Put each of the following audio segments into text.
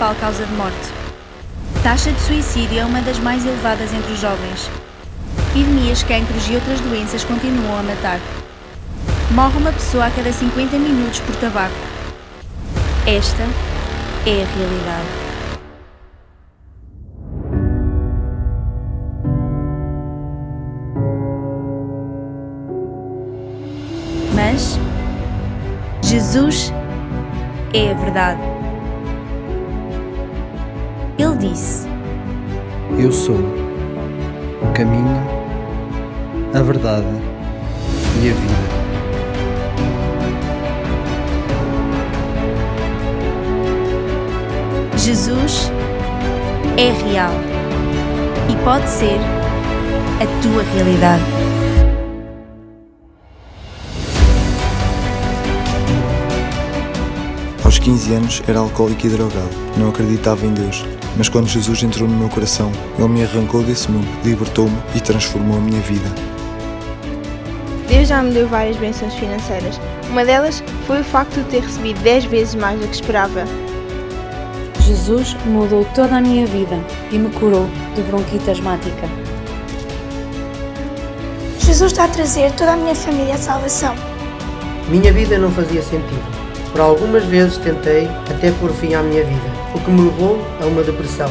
principal causa de morte. Taxa de suicídio é uma das mais elevadas entre os jovens. Epidemias, cancros e outras doenças continuam a matar. Morre uma pessoa a cada 50 minutos por tabaco. Esta é a realidade. Mas Jesus é a verdade. Ele disse: Eu sou o caminho, a verdade e a vida. Jesus é real e pode ser a tua realidade. 15 anos era alcoólico e drogado. Não acreditava em Deus. Mas quando Jesus entrou no meu coração, Ele me arrancou desse mundo, libertou-me e transformou a minha vida. Deus já me deu várias bênçãos financeiras. Uma delas foi o facto de ter recebido 10 vezes mais do que esperava. Jesus mudou toda a minha vida e me curou de bronquite asmática. Jesus está a trazer toda a minha família à salvação. Minha vida não fazia sentido. Por algumas vezes tentei até pôr fim à minha vida, o que me levou a uma depressão.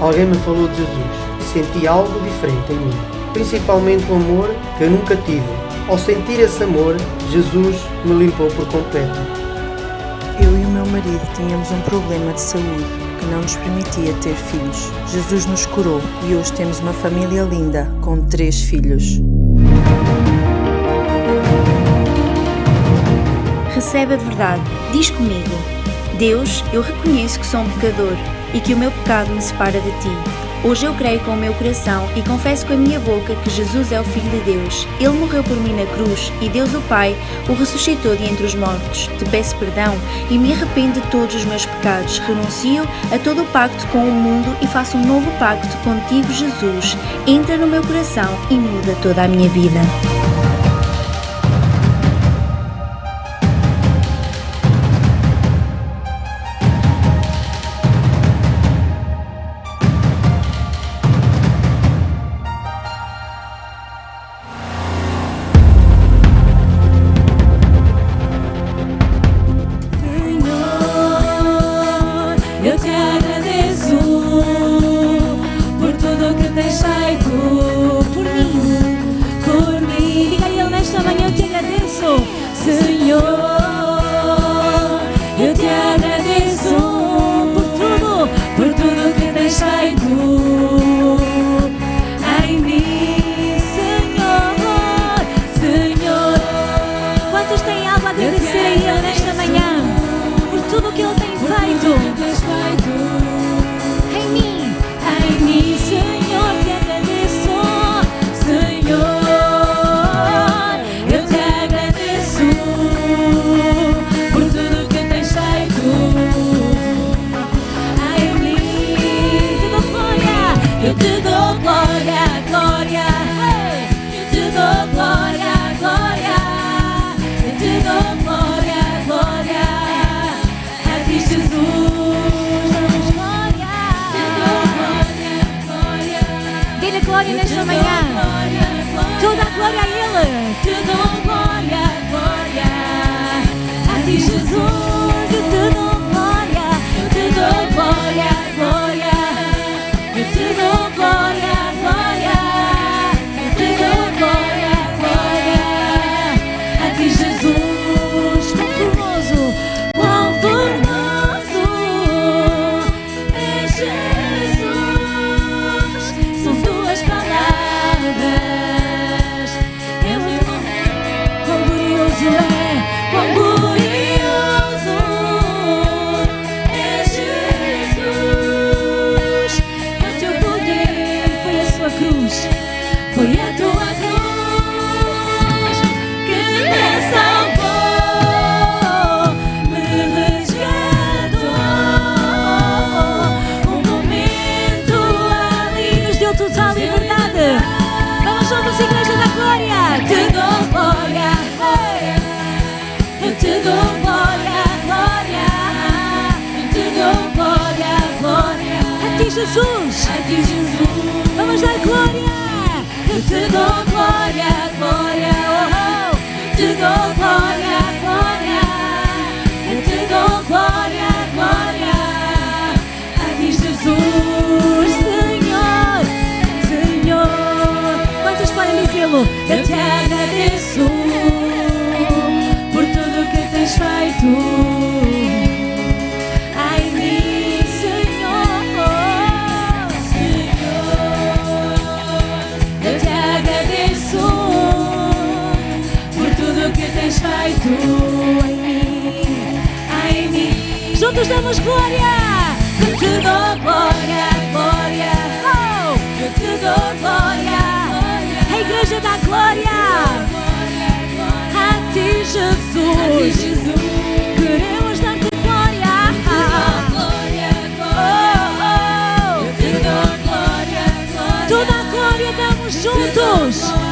Alguém me falou de Jesus e senti algo diferente em mim, principalmente o amor que eu nunca tive. Ao sentir esse amor, Jesus me limpou por completo. Eu e o meu marido tínhamos um problema de saúde que não nos permitia ter filhos. Jesus nos curou e hoje temos uma família linda com três filhos. Recebe a verdade. Diz comigo: Deus, eu reconheço que sou um pecador e que o meu pecado me separa de ti. Hoje eu creio com o meu coração e confesso com a minha boca que Jesus é o Filho de Deus. Ele morreu por mim na cruz e Deus, o Pai, o ressuscitou de entre os mortos. Te peço perdão e me arrependo de todos os meus pecados. Renuncio a todo o pacto com o mundo e faço um novo pacto contigo, Jesus. Entra no meu coração e muda toda a minha vida. juntos damos glória. Eu te dou glória, glória. Oh, eu te dou glória. A igreja dá glória. A ti, Jesus. Queremos dar-te glória. Oh, oh. oh. Toda a glória damos juntos.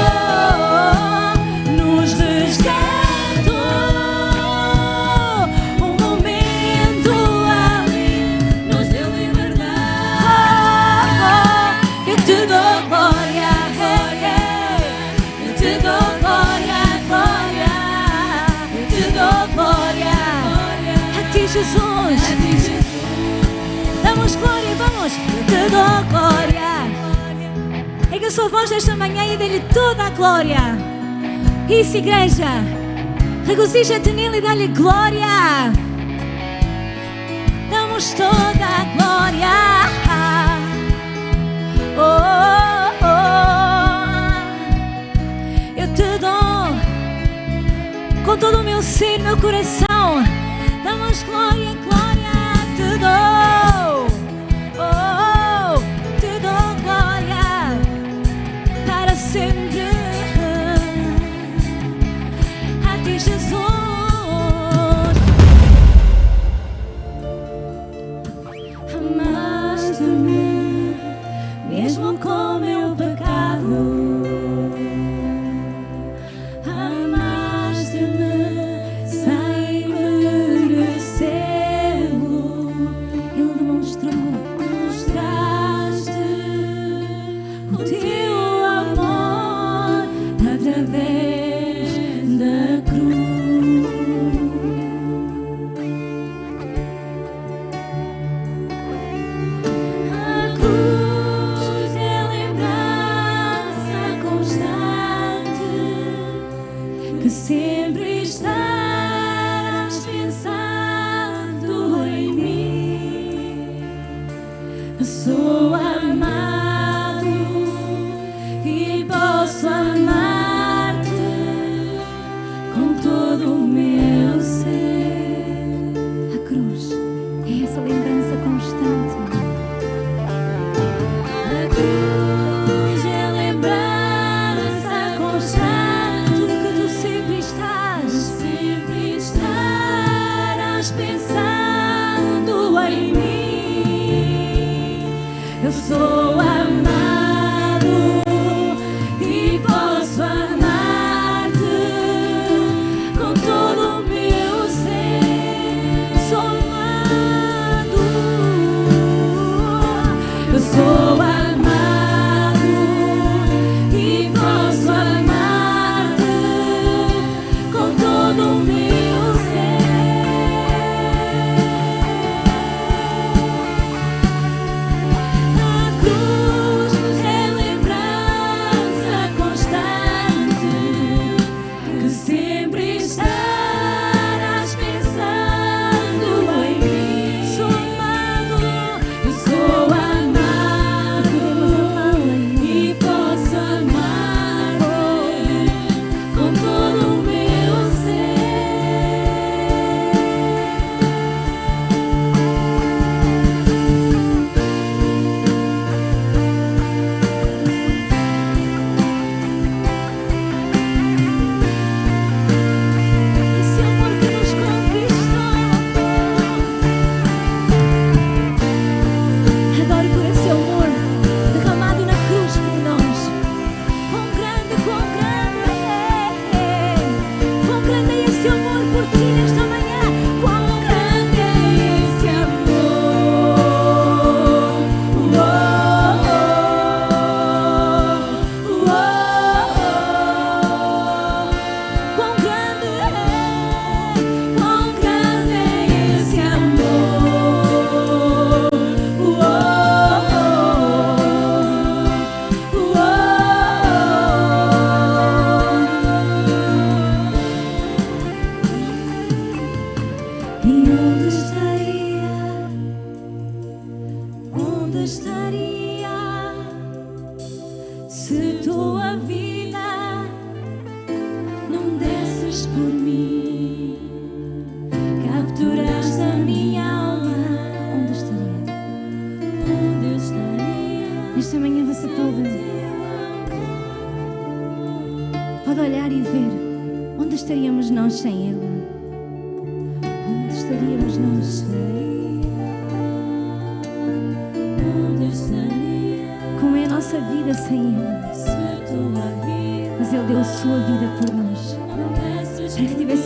Jesus. Damos glória e vamos. Eu te dou glória. Erga sua voz nesta manhã e dê-lhe toda a glória. Isso, igreja. Regozija-te nele e dá-lhe glória. Damos toda a glória. Oh, oh, oh. Eu te dou com todo o meu ser, meu coração.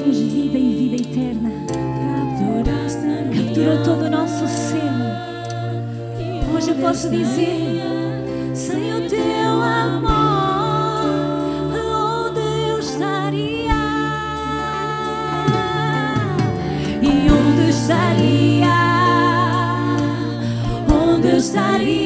Vida e vida eterna. Capturou todo o nosso ser. Hoje eu posso dizer: sem o teu amor, onde eu estaria? E onde estaria? Onde eu estaria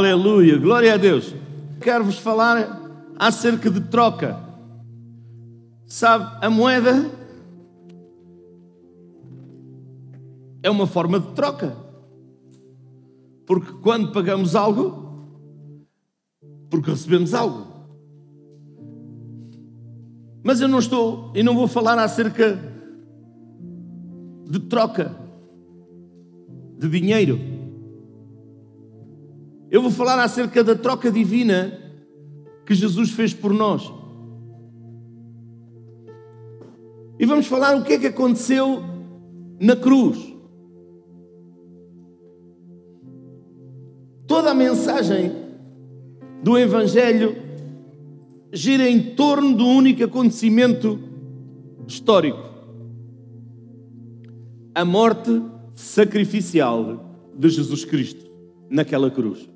Aleluia, glória a Deus. Quero vos falar acerca de troca. Sabe, a moeda é uma forma de troca. Porque quando pagamos algo, porque recebemos algo. Mas eu não estou e não vou falar acerca de troca de dinheiro. Eu vou falar acerca da troca divina que Jesus fez por nós. E vamos falar o que é que aconteceu na cruz. Toda a mensagem do Evangelho gira em torno do único acontecimento histórico: a morte sacrificial de Jesus Cristo naquela cruz.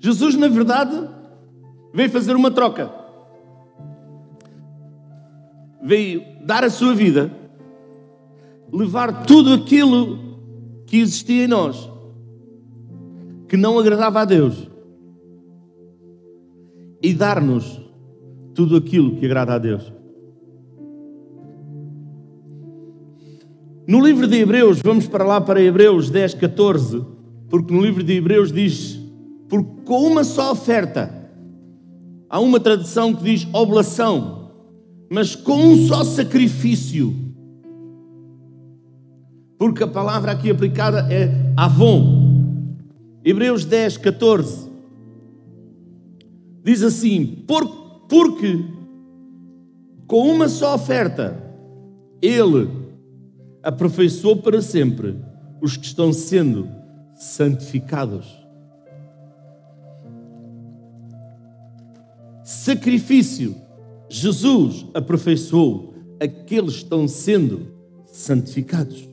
Jesus, na verdade, veio fazer uma troca. Veio dar a sua vida, levar tudo aquilo que existia em nós, que não agradava a Deus, e dar-nos tudo aquilo que agrada a Deus. No livro de Hebreus, vamos para lá para Hebreus 10, 14, porque no livro de Hebreus diz: porque com uma só oferta, há uma tradição que diz oblação, mas com um só sacrifício, porque a palavra aqui aplicada é avon. Hebreus 10, 14 diz assim: por, porque com uma só oferta, ele aperfeiçoou para sempre os que estão sendo santificados. Sacrifício, Jesus aperfeiçoou aqueles que estão sendo santificados.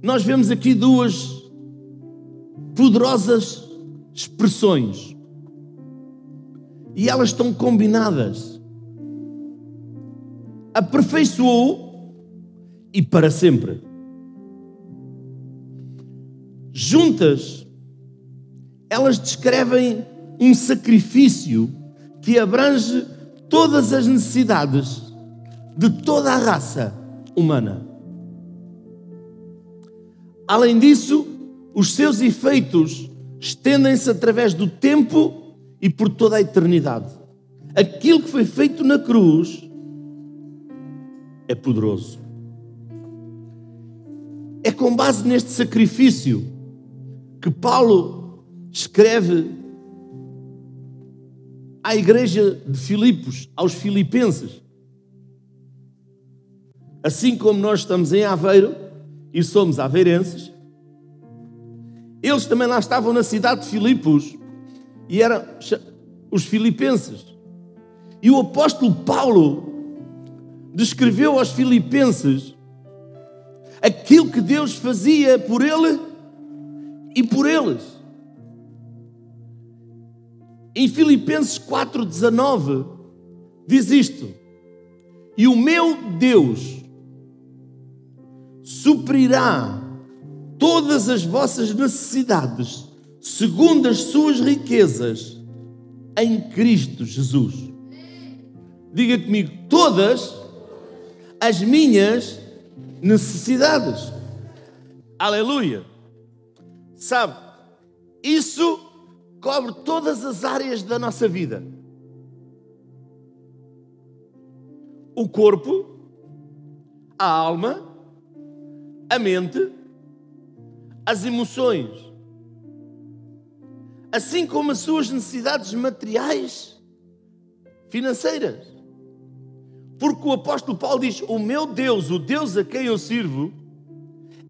Nós vemos aqui duas poderosas expressões e elas estão combinadas. Aperfeiçoou e para sempre. juntas, elas descrevem um sacrifício que abrange todas as necessidades de toda a raça humana. Além disso, os seus efeitos estendem-se através do tempo e por toda a eternidade. Aquilo que foi feito na cruz é poderoso. É com base neste sacrifício que Paulo escreve à igreja de Filipos, aos filipenses. Assim como nós estamos em Aveiro e somos aveirenses, eles também lá estavam na cidade de Filipos e eram os filipenses. E o apóstolo Paulo descreveu aos filipenses aquilo que Deus fazia por ele e por eles. Em Filipenses 4,19 diz isto: E o meu Deus suprirá todas as vossas necessidades, segundo as suas riquezas, em Cristo Jesus. Diga comigo, todas as minhas necessidades. Aleluia. Sabe, isso cobre todas as áreas da nossa vida. O corpo, a alma, a mente, as emoções, assim como as suas necessidades materiais, financeiras. Porque o apóstolo Paulo diz: O meu Deus, o Deus a quem eu sirvo,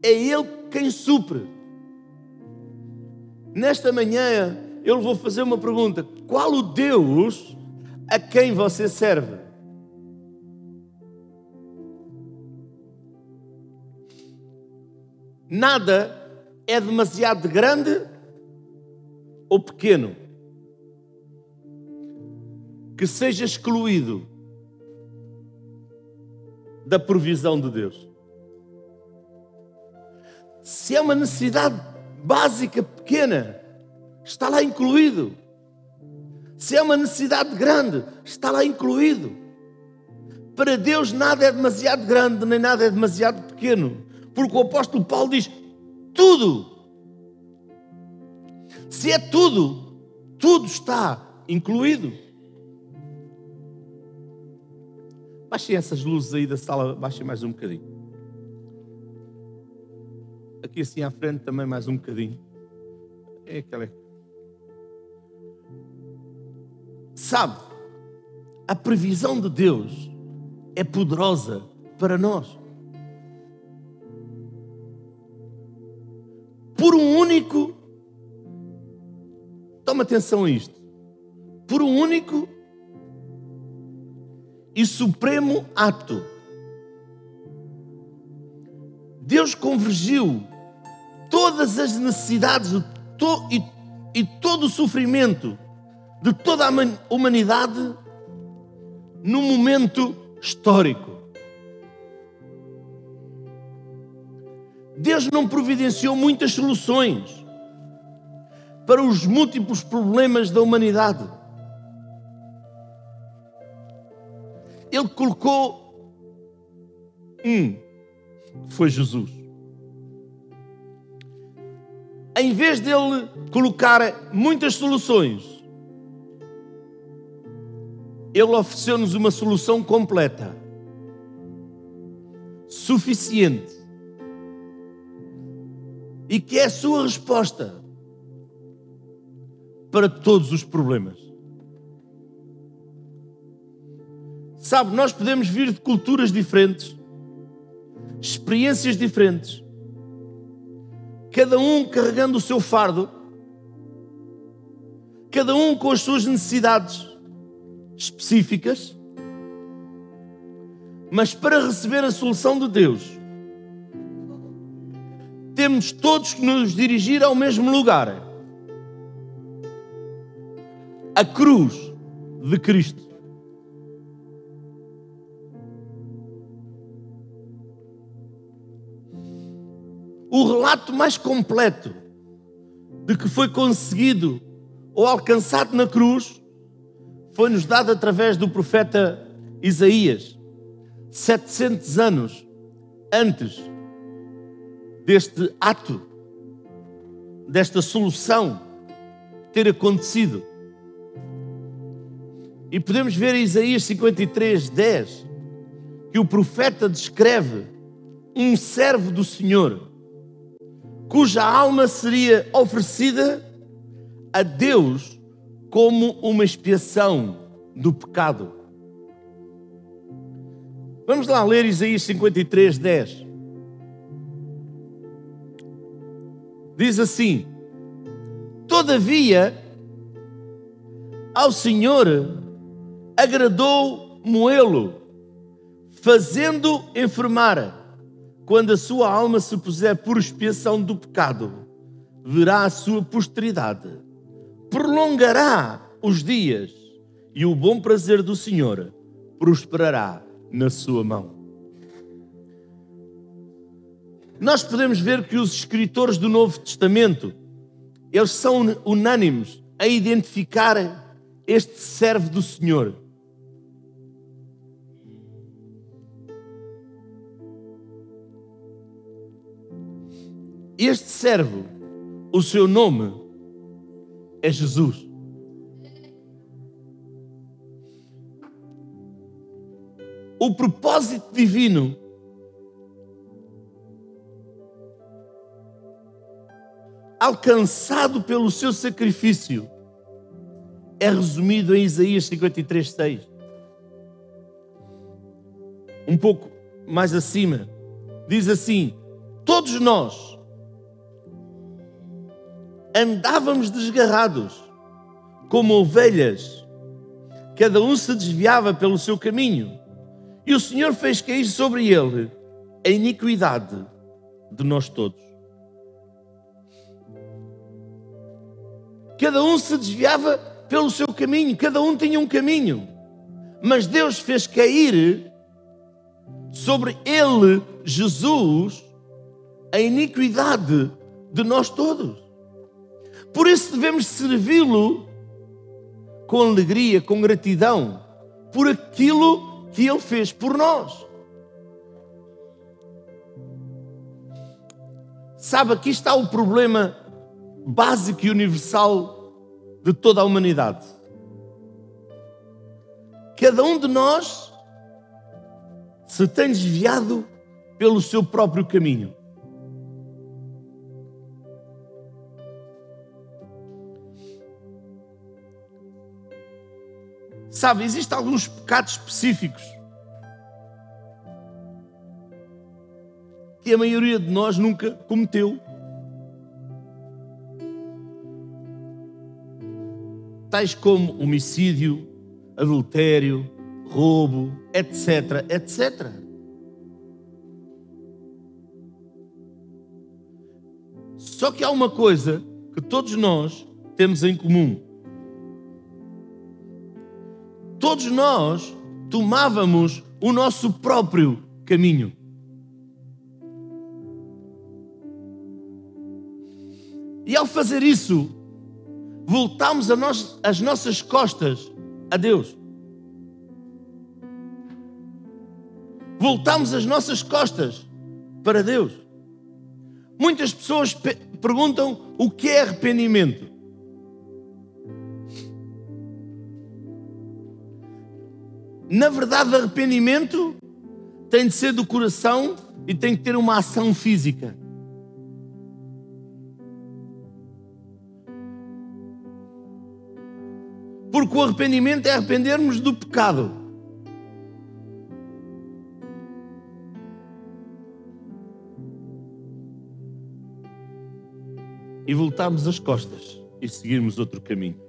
é Ele quem supre. Nesta manhã eu vou fazer uma pergunta: qual o Deus a quem você serve? Nada é demasiado grande ou pequeno que seja excluído da provisão de Deus. Se é uma necessidade básica pequena, está lá incluído. Se é uma necessidade grande, está lá incluído. Para Deus nada é demasiado grande, nem nada é demasiado pequeno. Porque o apóstolo Paulo diz: tudo. Se é tudo, tudo está incluído. Baixem essas luzes aí da sala, baixem mais um bocadinho. Aqui assim à frente também mais um bocadinho. É aquela. Sabe, a previsão de Deus é poderosa para nós. Por um único, toma atenção a isto, por um único e supremo ato. Deus convergiu todas as necessidades e, todo o sofrimento de toda a humanidade num momento histórico. Deus não providenciou muitas soluções para os múltiplos problemas da humanidade. Ele colocou um, foi Jesus. Em vez dele colocar muitas soluções, ele ofereceu-nos uma solução completa, suficiente, e que é a sua resposta para todos os problemas. Sabe, nós podemos vir de culturas diferentes, experiências diferentes, cada um carregando o seu fardo, cada um com as suas necessidades específicas, mas para receber a solução de Deus, temos todos que nos dirigir ao mesmo lugar a cruz de Cristo. O relato mais completo de que foi conseguido ou alcançado na cruz foi-nos dado através do profeta Isaías, 700 anos antes deste ato, desta solução ter acontecido. E podemos ver em Isaías 53, 10, que o profeta descreve um servo do Senhor, cuja alma seria oferecida a Deus como uma expiação do pecado. Vamos lá ler Isaías 53, 10. Diz assim: Todavia, ao Senhor agradou moê-lo, fazendo enfermar. Quando a sua alma se puser por expiação do pecado, verá a sua posteridade, prolongará os dias, e o bom prazer do Senhor prosperará na sua mão. Nós podemos ver que os escritores do Novo Testamento, eles são unânimes a identificar este servo do Senhor. Este servo, o seu nome é Jesus. O propósito divino alcançado pelo seu sacrifício é resumido em Isaías 53, 6. Um pouco mais acima, diz assim: Todos nós andávamos desgarrados, como ovelhas, cada um se desviava pelo seu caminho, e o Senhor fez cair sobre ele a iniquidade de nós todos. Cada um se desviava pelo seu caminho, cada um tinha um caminho, mas Deus fez cair sobre ele, Jesus, a iniquidade de nós todos. Por isso devemos servi-lo com alegria, com gratidão, por aquilo que ele fez por nós. Sabe, aqui está o problema básico e universal de toda a humanidade. Cada um de nós se tem desviado pelo seu próprio caminho. Sabe, existem alguns pecados específicos que a maioria de nós nunca cometeu. Tais como homicídio, adultério, roubo, etc, etc. Só que há uma coisa que todos nós temos em comum todos nós tomávamos o nosso próprio caminho. E ao fazer isso, voltamos a nós, as nossas costas a Deus. Voltamos as nossas costas para Deus. Muitas pessoas perguntam o que é arrependimento. Na verdade, arrependimento tem de ser do coração e tem que ter uma ação física. Porque o arrependimento é arrependermos do pecado. E voltarmos as costas e seguirmos outro caminho.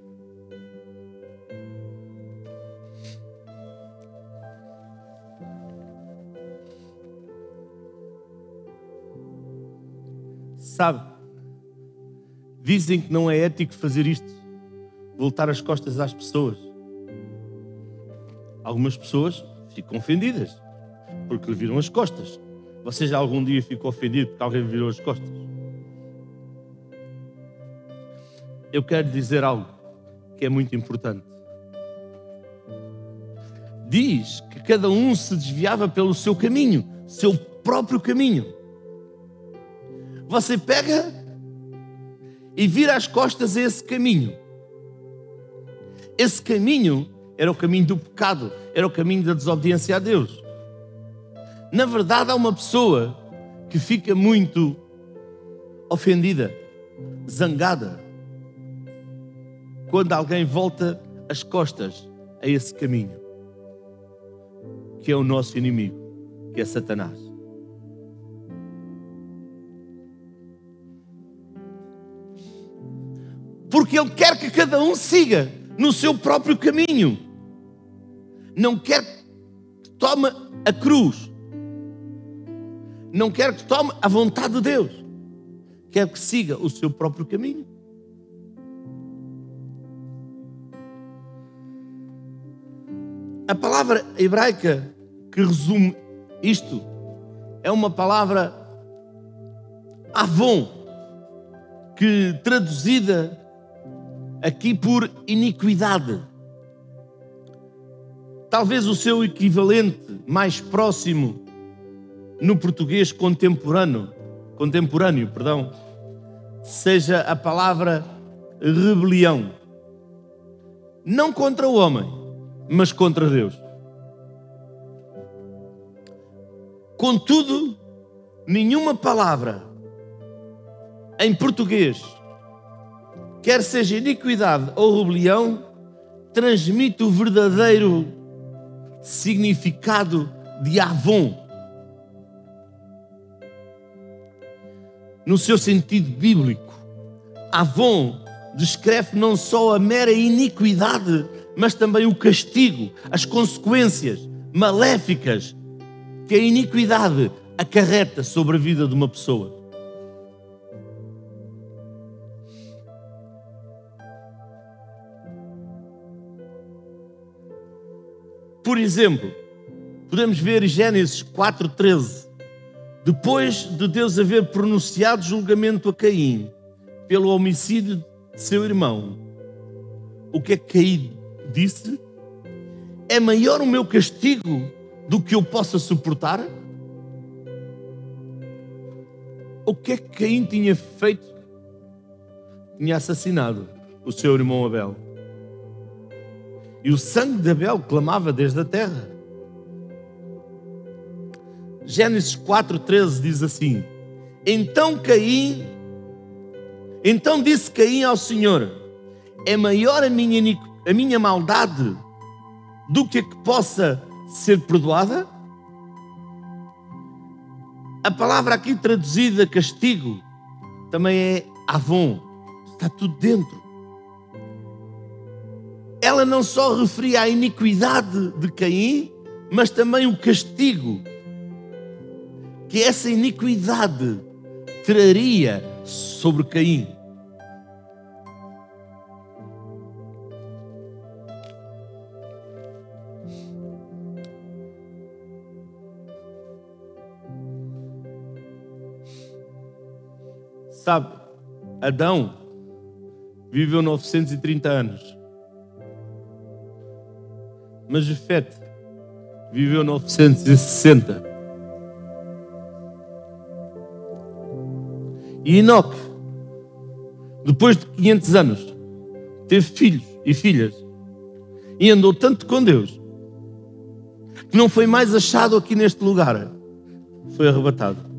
Sabe? Dizem que não é ético fazer isto, voltar as costas às pessoas. Algumas pessoas ficam ofendidas porque lhe viram as costas. Você já algum dia ficou ofendido porque alguém lhe virou as costas? eu quero dizer algo que é muito importante. Diz que cada um se desviava pelo seu caminho, seu próprio caminho. Você pega e vira as costas a esse caminho. Esse caminho era o caminho do pecado, era o caminho da desobediência a Deus. Na verdade, há uma pessoa que fica muito ofendida, zangada, quando alguém volta as costas a esse caminho, que é o nosso inimigo, que é Satanás. Porque ele quer que cada um siga no seu próprio caminho. Não quer que tome a cruz. Não quer que tome a vontade de Deus. Quer que siga o seu próprio caminho. A palavra hebraica que resume isto é uma palavra avon, que traduzida aqui por iniquidade. Talvez o seu equivalente mais próximo no português contemporâneo, contemporâneo, perdão, seja a palavra rebelião. Não contra o homem, mas contra Deus. Contudo, nenhuma palavra em português, quer seja iniquidade ou rebelião, transmite o verdadeiro significado de Avon. No seu sentido bíblico, Avon descreve não só a mera iniquidade, mas também o castigo, as consequências maléficas que a iniquidade acarreta sobre a vida de uma pessoa. Por exemplo, podemos ver Gênesis 4,13. Depois de Deus haver pronunciado julgamento a Caim pelo homicídio de seu irmão, o que é que Caim disse? É maior o meu castigo do que eu possa suportar? O que é que Caim tinha feito? Tinha assassinado o seu irmão Abel. E o sangue de Abel clamava desde a terra. Gênesis 4,13 diz assim: Então Caim, então disse Caim ao Senhor: É maior a minha, a minha maldade do que a que possa ser perdoada? A palavra aqui traduzida castigo também é avon, está tudo dentro. Ela não só referia à iniquidade de Caim, mas também o castigo que essa iniquidade traria sobre Caim. Sabe, Adão viveu 930 anos. Mas Jefete viveu 960. E Enoque, depois de 500 anos, teve filhos e filhas e andou tanto com Deus que não foi mais achado aqui neste lugar, foi arrebatado.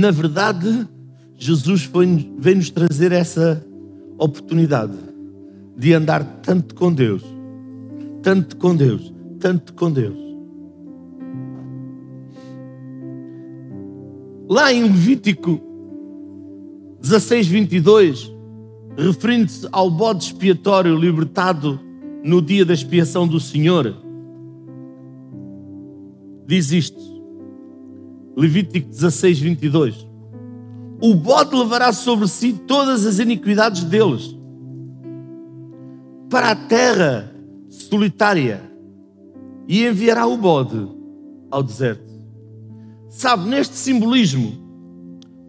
Na verdade, Jesus vem-nos trazer essa oportunidade de andar tanto com Deus, tanto com Deus, tanto com Deus. Lá em Levítico 16, 22, referindo-se ao bode expiatório libertado no dia da expiação do Senhor, diz isto. Levítico 16, 22. O bode levará sobre si todas as iniquidades deles. Para a terra solitária e enviará o bode ao deserto. Sabe, neste simbolismo,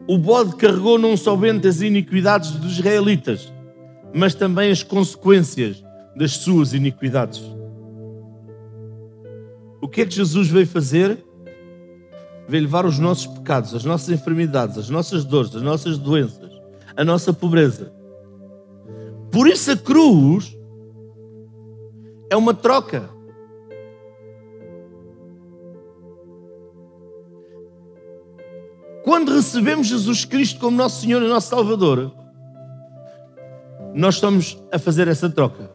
o bode carregou não somente as iniquidades dos israelitas, mas também as consequências das suas iniquidades. O que é que Jesus veio fazer? Veio levar os nossos pecados, as nossas enfermidades, as nossas dores, as nossas doenças, a nossa pobreza. Por isso a cruz é uma troca. Quando recebemos Jesus Cristo como nosso Senhor e nosso Salvador, nós estamos a fazer essa troca.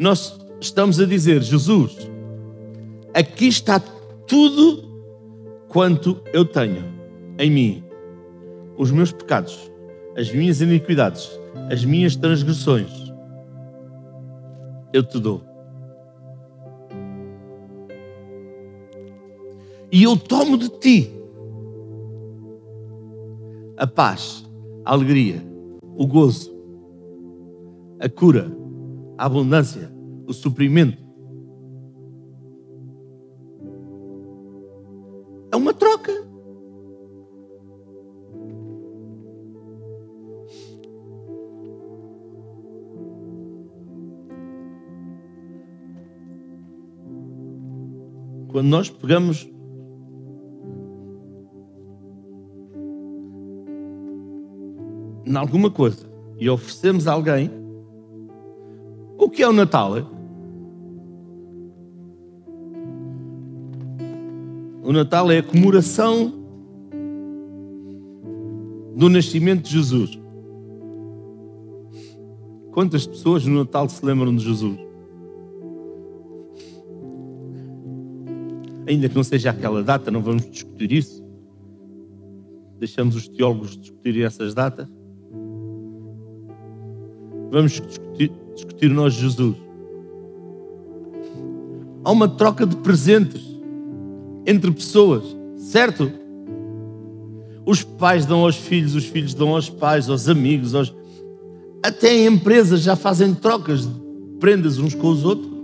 Nós estamos a dizer: Jesus, aqui está tudo quanto eu tenho em mim. Os meus pecados, as minhas iniquidades, as minhas transgressões. Eu te dou. E eu tomo de ti a paz, a alegria, o gozo, a cura, a abundância, o suprimento. É uma troca. Quando nós pegamos em alguma coisa e oferecemos a alguém, o que é o Natal? O Natal é a comemoração do nascimento de Jesus. Quantas pessoas no Natal se lembram de Jesus? Ainda que não seja aquela data, não vamos discutir isso. Deixamos os teólogos discutirem essas datas. Vamos discutir, discutir nós Jesus. Há uma troca de presentes entre pessoas, certo? Os pais dão aos filhos, os filhos dão aos pais, aos amigos, aos... até em empresas já fazem trocas de prendas uns com os outros.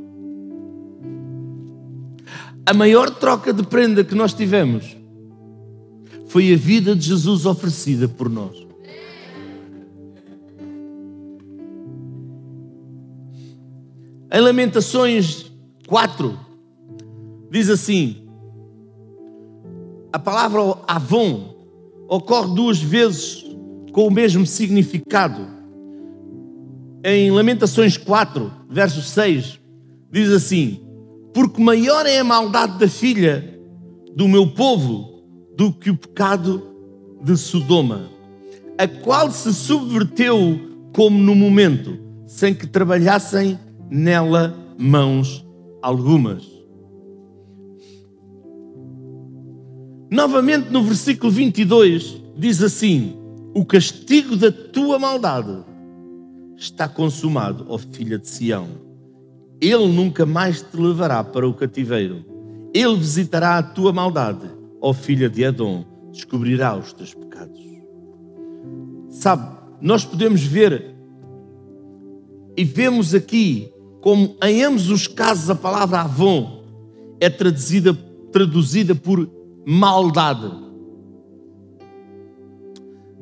A maior troca de prenda que nós tivemos foi a vida de Jesus oferecida por nós. Em Lamentações 4, diz assim: a palavra Avon ocorre duas vezes com o mesmo significado. Em Lamentações 4, verso 6, diz assim: Porque maior é a maldade da filha do meu povo do que o pecado de Sodoma, a qual se subverteu como no momento, sem que trabalhassem nela mãos algumas. Novamente no versículo 22 diz assim: O castigo da tua maldade está consumado, ó filha de Sião. Ele nunca mais te levará para o cativeiro. Ele visitará a tua maldade, ó filha de Edom, descobrirá os teus pecados. Sabe, nós podemos ver e vemos aqui como em ambos os casos a palavra Avon é traduzida, traduzida por maldade.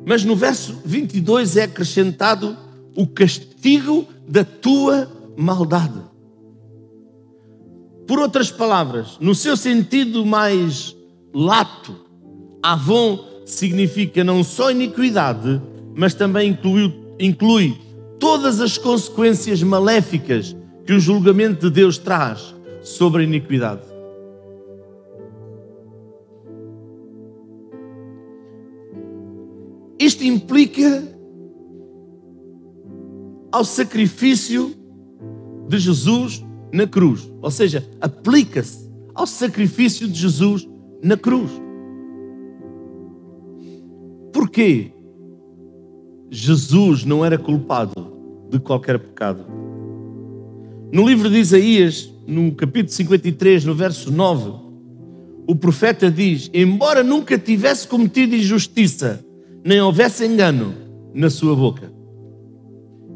Mas no verso 22 é acrescentado o castigo da tua maldade. Por outras palavras, no seu sentido mais lato, Avon significa não só iniquidade, mas também inclui, inclui todas as consequências maléficas que o julgamento de Deus traz sobre a iniquidade. Isto implica ao sacrifício de Jesus na cruz, ou seja, aplica-se ao sacrifício de Jesus na cruz. Porquê? Jesus não era culpado de qualquer pecado. No livro de Isaías, no capítulo 53, no verso 9, o profeta diz: Embora nunca tivesse cometido injustiça, nem houvesse engano na sua boca,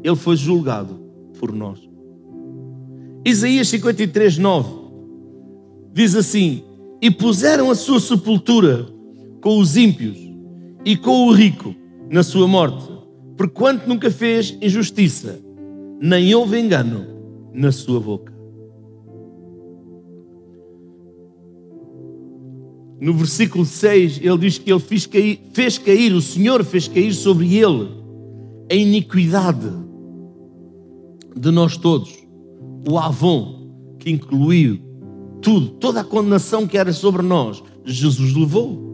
ele foi julgado por nós. Isaías 53, 9 diz assim: E puseram a sua sepultura com os ímpios e com o rico na sua morte, porquanto nunca fez injustiça, nem houve engano na sua boca. No versículo 6, ele diz que ele fez cair, fez cair, o Senhor fez cair sobre ele a iniquidade de nós todos, o Avon, que incluiu tudo, toda a condenação que era sobre nós, Jesus levou.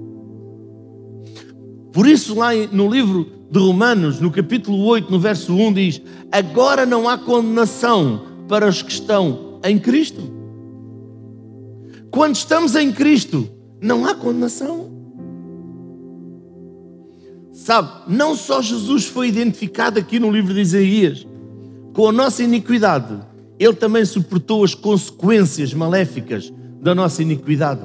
Por isso, lá no livro de Romanos, no capítulo 8, no verso 1, diz: Agora não há condenação para os que estão em Cristo. Quando estamos em Cristo, não há condenação. Sabe, não só Jesus foi identificado aqui no livro de Isaías com a nossa iniquidade, ele também suportou as consequências maléficas da nossa iniquidade.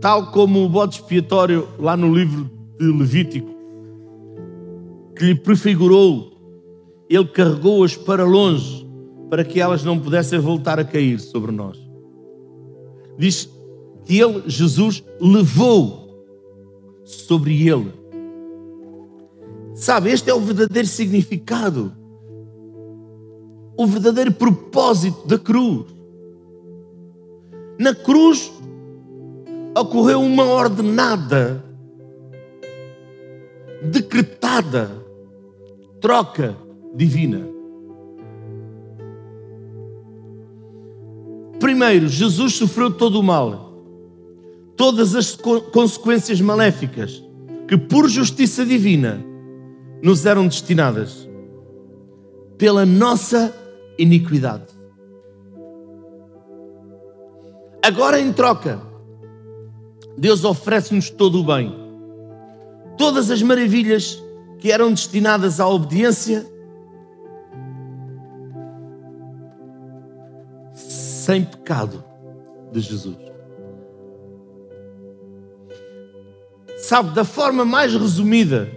Tal como o bode expiatório lá no livro de Levítico, que lhe prefigurou, ele carregou-as para longe para que elas não pudessem voltar a cair sobre nós. Diz que ele, Jesus, levou sobre ele. Sabe, este é o verdadeiro significado, o verdadeiro propósito da cruz. Na cruz ocorreu uma ordenada, decretada troca divina. Primeiro, Jesus sofreu todo o mal, todas as consequências maléficas que, por justiça divina, nos eram destinadas pela nossa iniquidade. Agora, em troca, Deus oferece-nos todo o bem, todas as maravilhas que eram destinadas à obediência sem pecado de Jesus. Sabe, da forma mais resumida,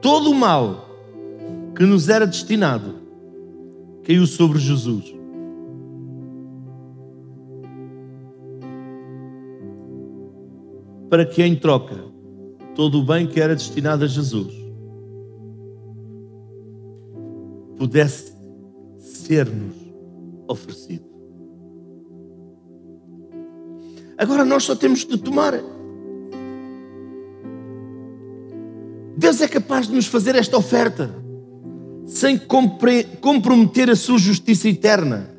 todo o mal que nos era destinado caiu sobre Jesus. Para que em troca todo o bem que era destinado a Jesus pudesse ser-nos oferecido. Agora nós só temos de tomar. Deus é capaz de nos fazer esta oferta sem comprometer a sua justiça eterna.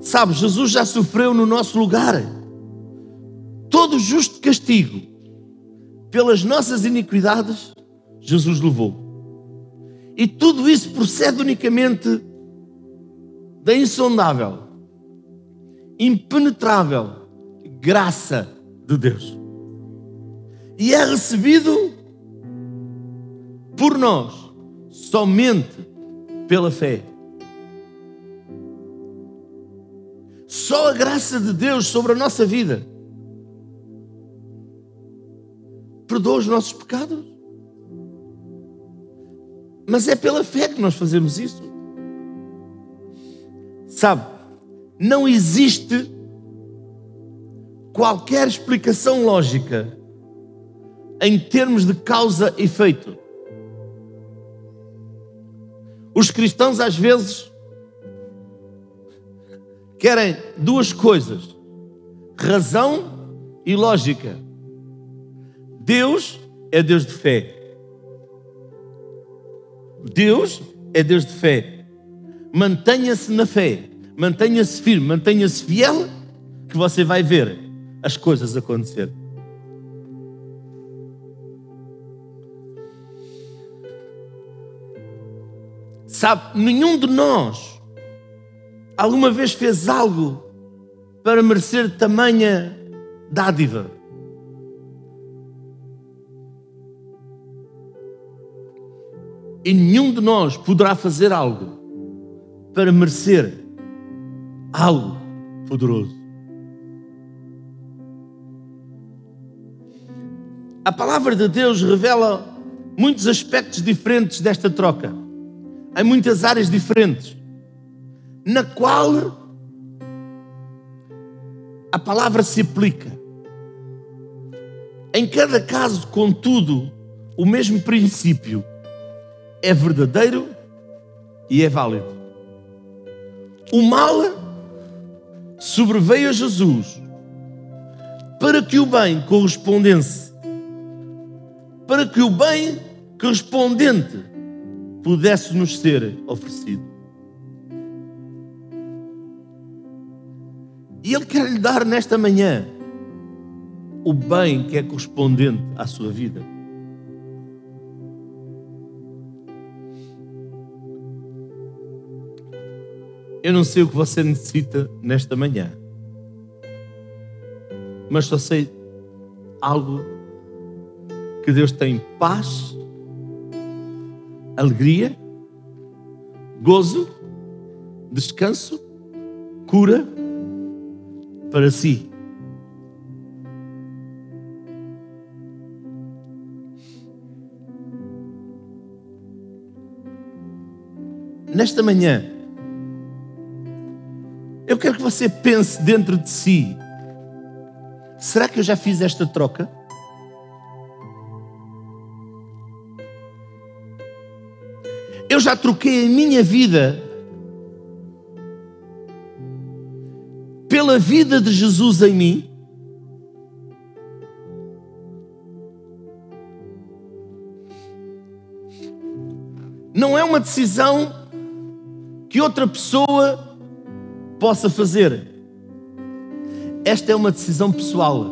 Sabe, Jesus já sofreu no nosso lugar todo o justo castigo pelas nossas iniquidades, Jesus levou. E tudo isso procede unicamente da insondável, impenetrável graça de Deus. E é recebido por nós somente pela fé. Só a graça de Deus sobre a nossa vida perdoa os nossos pecados. Mas é pela fé que nós fazemos isso. Sabe, não existe qualquer explicação lógica em termos de causa e efeito. Os cristãos às vezes querem duas coisas: razão e lógica. Deus é Deus de fé. Deus é Deus de fé mantenha-se na fé, mantenha-se firme, mantenha-se fiel, que você vai ver as coisas acontecer. Sabe, nenhum de nós alguma vez fez algo para merecer tamanha dádiva. E nenhum de nós poderá fazer algo para merecer algo poderoso. A palavra de Deus revela muitos aspectos diferentes desta troca, em muitas áreas diferentes. na qual a palavra se aplica. Em cada caso, contudo, o mesmo princípio é verdadeiro e é válido. O mal sobreveio a Jesus para que o bem correspondesse, para que o bem correspondente pudesse nos ser oferecido. E Ele quer lhe dar nesta manhã o bem que é correspondente à sua vida. Eu não sei o que você necessita nesta manhã, mas só sei algo que Deus tem paz, alegria, gozo, descanso, cura para si. Nesta manhã, quero que você pense dentro de si: será que eu já fiz esta troca? Eu já troquei a minha vida pela vida de Jesus em mim? Não é uma decisão que outra pessoa possa fazer. Esta é uma decisão pessoal.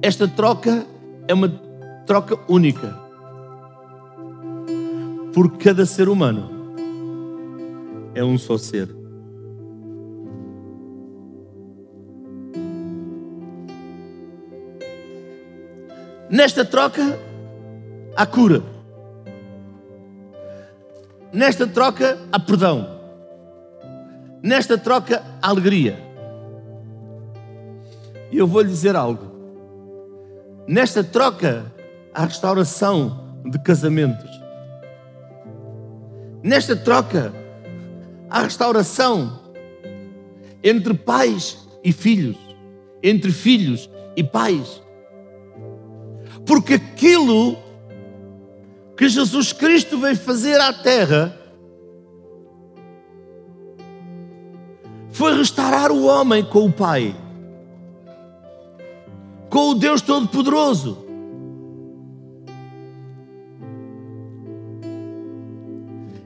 Esta troca é uma troca única. Porque cada ser humano é um só ser. Nesta troca há cura. Nesta troca há perdão. Nesta troca alegria. E eu vou lhe dizer algo. Nesta troca há restauração de casamentos. Nesta troca há restauração entre pais e filhos, entre filhos e pais. Porque aquilo que Jesus Cristo veio fazer à terra foi restaurar o homem com o Pai, com o Deus Todo-Poderoso.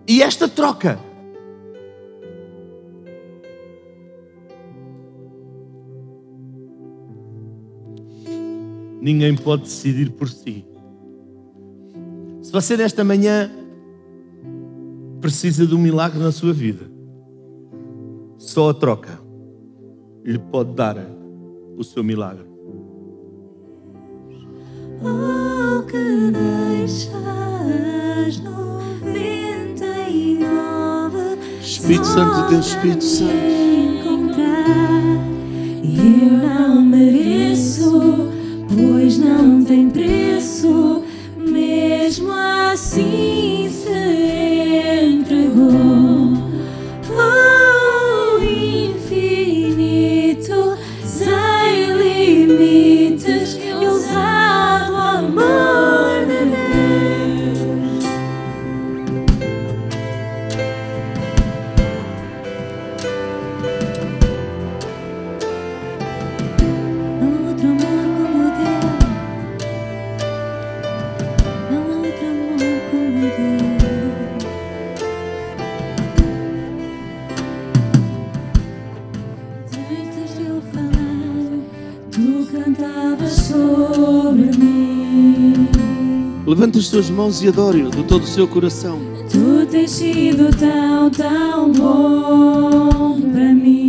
E esta troca ninguém pode decidir por si. Se você nesta manhã precisa de um milagre na sua vida, só a troca lhe pode dar o seu milagre. Oh, que deixas noventa e nove Espírito Santo de Deus, Espírito Santo. Levante as suas mãos e adore-o de todo o seu coração. Tu tens sido tão, tão bom para mim.